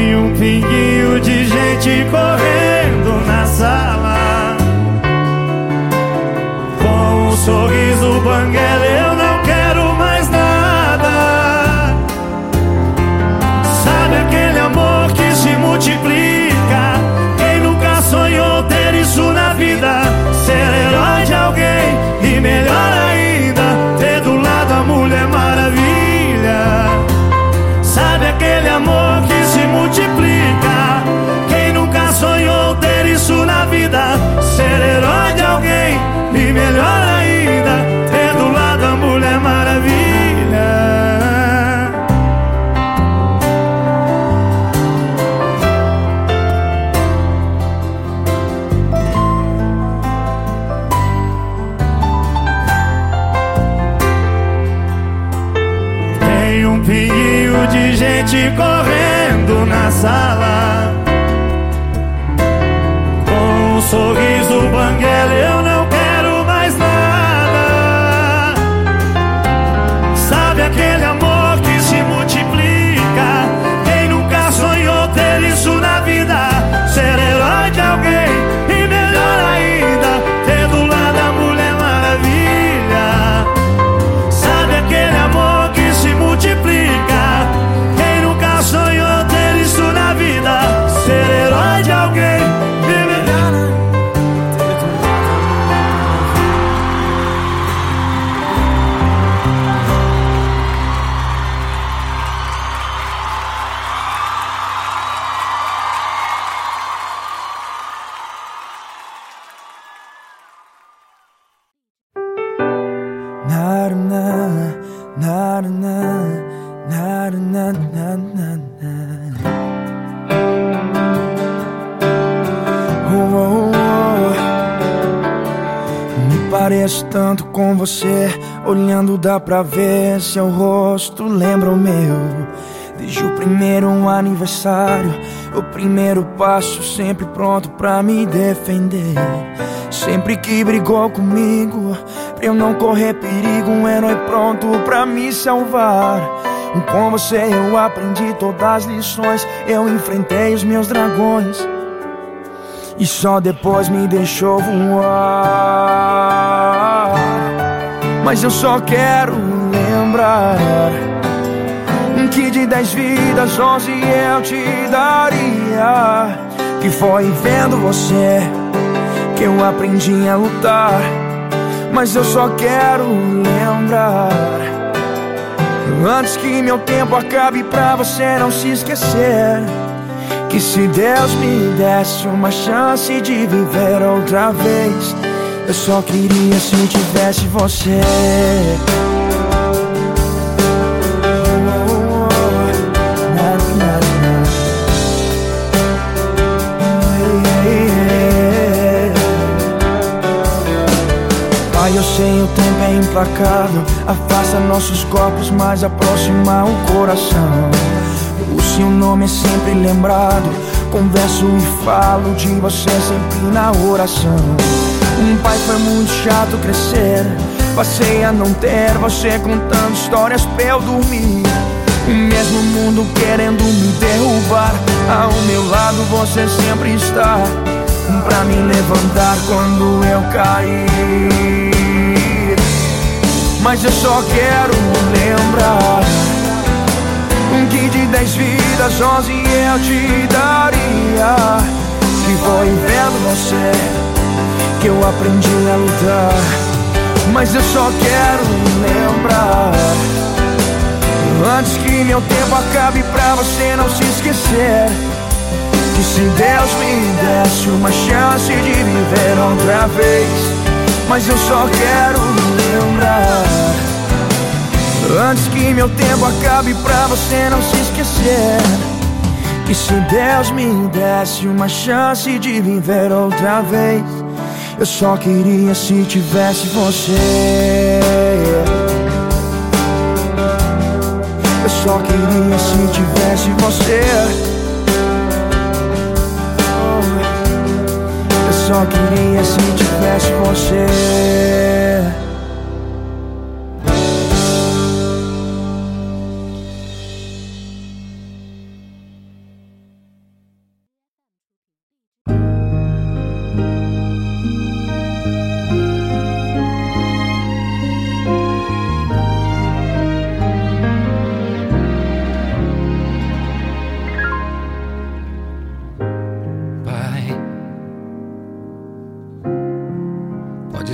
tem um pinguinho de gente correndo na sala. Com um sorriso banguela eu gente correndo na sala Me pareço tanto com você, olhando dá pra ver seu rosto lembra o meu. Desde o primeiro aniversário, o primeiro passo sempre pronto pra me defender. Sempre que brigou comigo, pra eu não correr perigo, um herói pronto pra me salvar. Com você eu aprendi todas as lições, eu enfrentei os meus dragões. E só depois me deixou voar. Mas eu só quero lembrar que de dez vidas, onze eu te daria. Que foi vendo você que eu aprendi a lutar. Mas eu só quero lembrar. Antes que meu tempo acabe pra você não se esquecer. Que se Deus me desse uma chance de viver outra vez, eu só queria se tivesse você. Eu sei o tempo é implacável. Afasta nossos corpos, mas aproxima o coração. O seu nome é sempre lembrado. Converso e falo de você sempre na oração. Um pai foi muito chato crescer. Passei a não ter você contando histórias pra eu dormir. O mesmo mundo querendo me derrubar Ao meu lado você sempre está. Pra me levantar quando eu cair Mas eu só quero lembrar Que de dez vidas, onze eu te daria. Que foi vendo você Que eu aprendi a lutar. Mas eu só quero lembrar Antes que meu tempo acabe pra você não se esquecer. Que se Deus me desse uma chance de viver outra vez Mas eu só quero lembrar Antes que meu tempo acabe pra você não se esquecer E se Deus me desse uma chance de viver outra vez, eu só queria se tivesse você. Eu só queria se tivesse você. Só queria se tivesse você.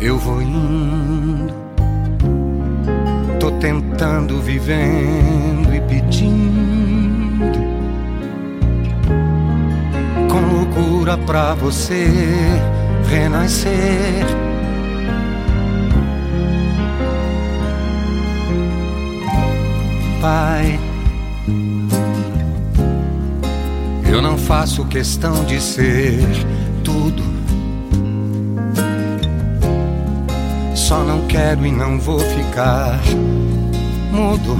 eu vou indo. Tô tentando, vivendo e pedindo com loucura pra você renascer. Pai, eu não faço questão de ser tudo. Só não quero e não vou ficar mudo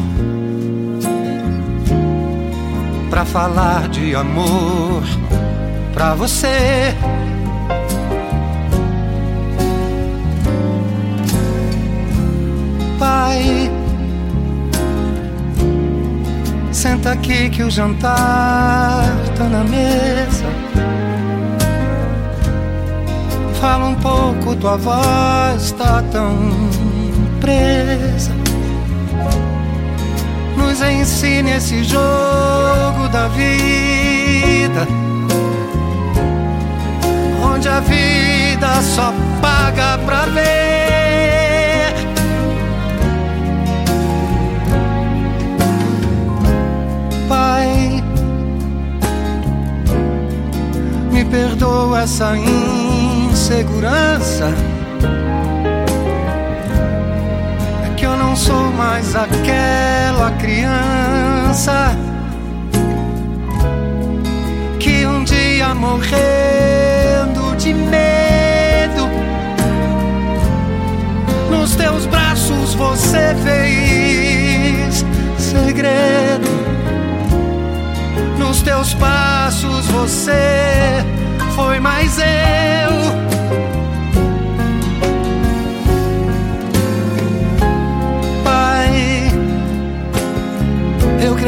pra falar de amor pra você. Pai, senta aqui que o jantar tá na mesa. Fala um pouco, tua voz tá tão presa. Nos ensine esse jogo da vida onde a vida só paga pra ver. Pai, me perdoa essa insegurança. É que eu não sou mais aquela criança que um dia morrendo de medo. Nos teus braços você fez segredo. Nos teus passos você foi mais eu.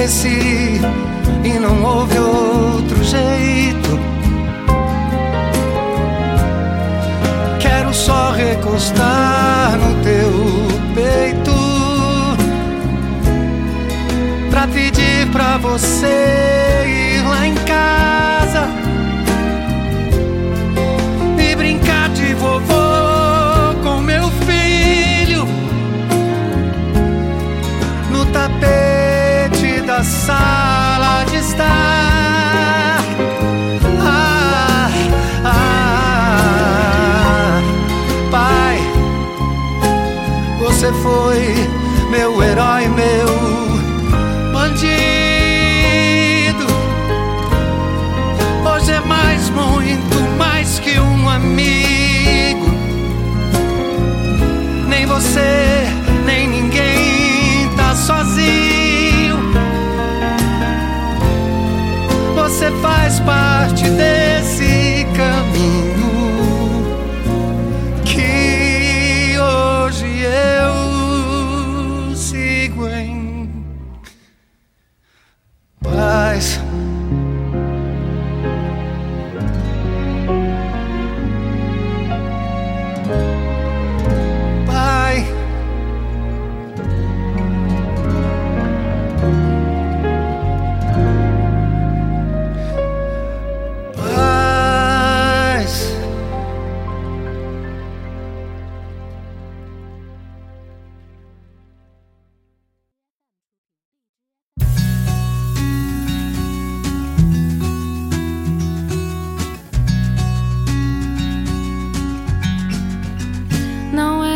Cresci e não houve outro jeito. Quero só recostar no teu peito pra pedir pra você você foi meu herói, meu bandido. Hoje é mais, muito mais que um amigo. Nem você, nem ninguém tá sozinho. Você faz parte dele. away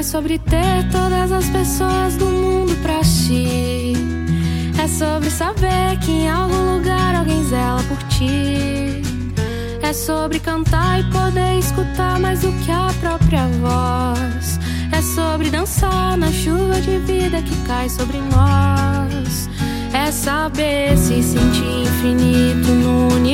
sobre ter todas as pessoas do mundo pra si. É sobre saber que em algum lugar alguém zela por ti. É sobre cantar e poder escutar mais do que a própria voz. É sobre dançar na chuva de vida que cai sobre nós. É saber se sentir infinito no universo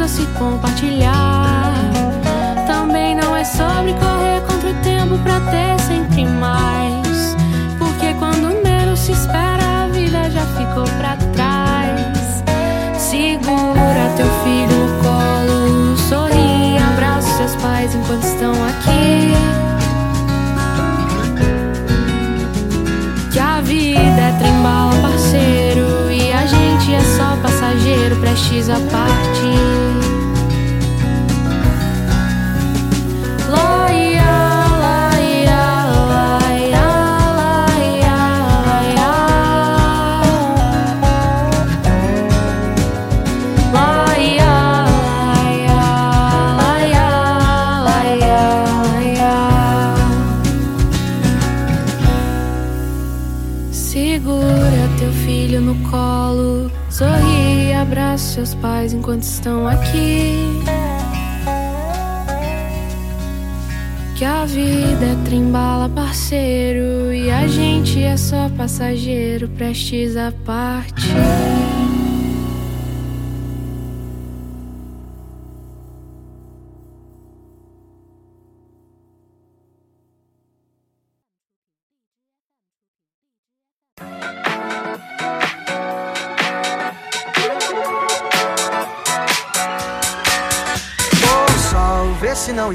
estão aqui. Que a vida é trembala, parceiro, e a gente é só passageiro, prestes a partir.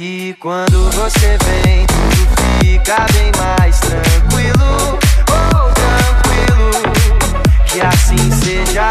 E quando você vem, tudo fica bem mais tranquilo. Oh, tranquilo. Que assim seja.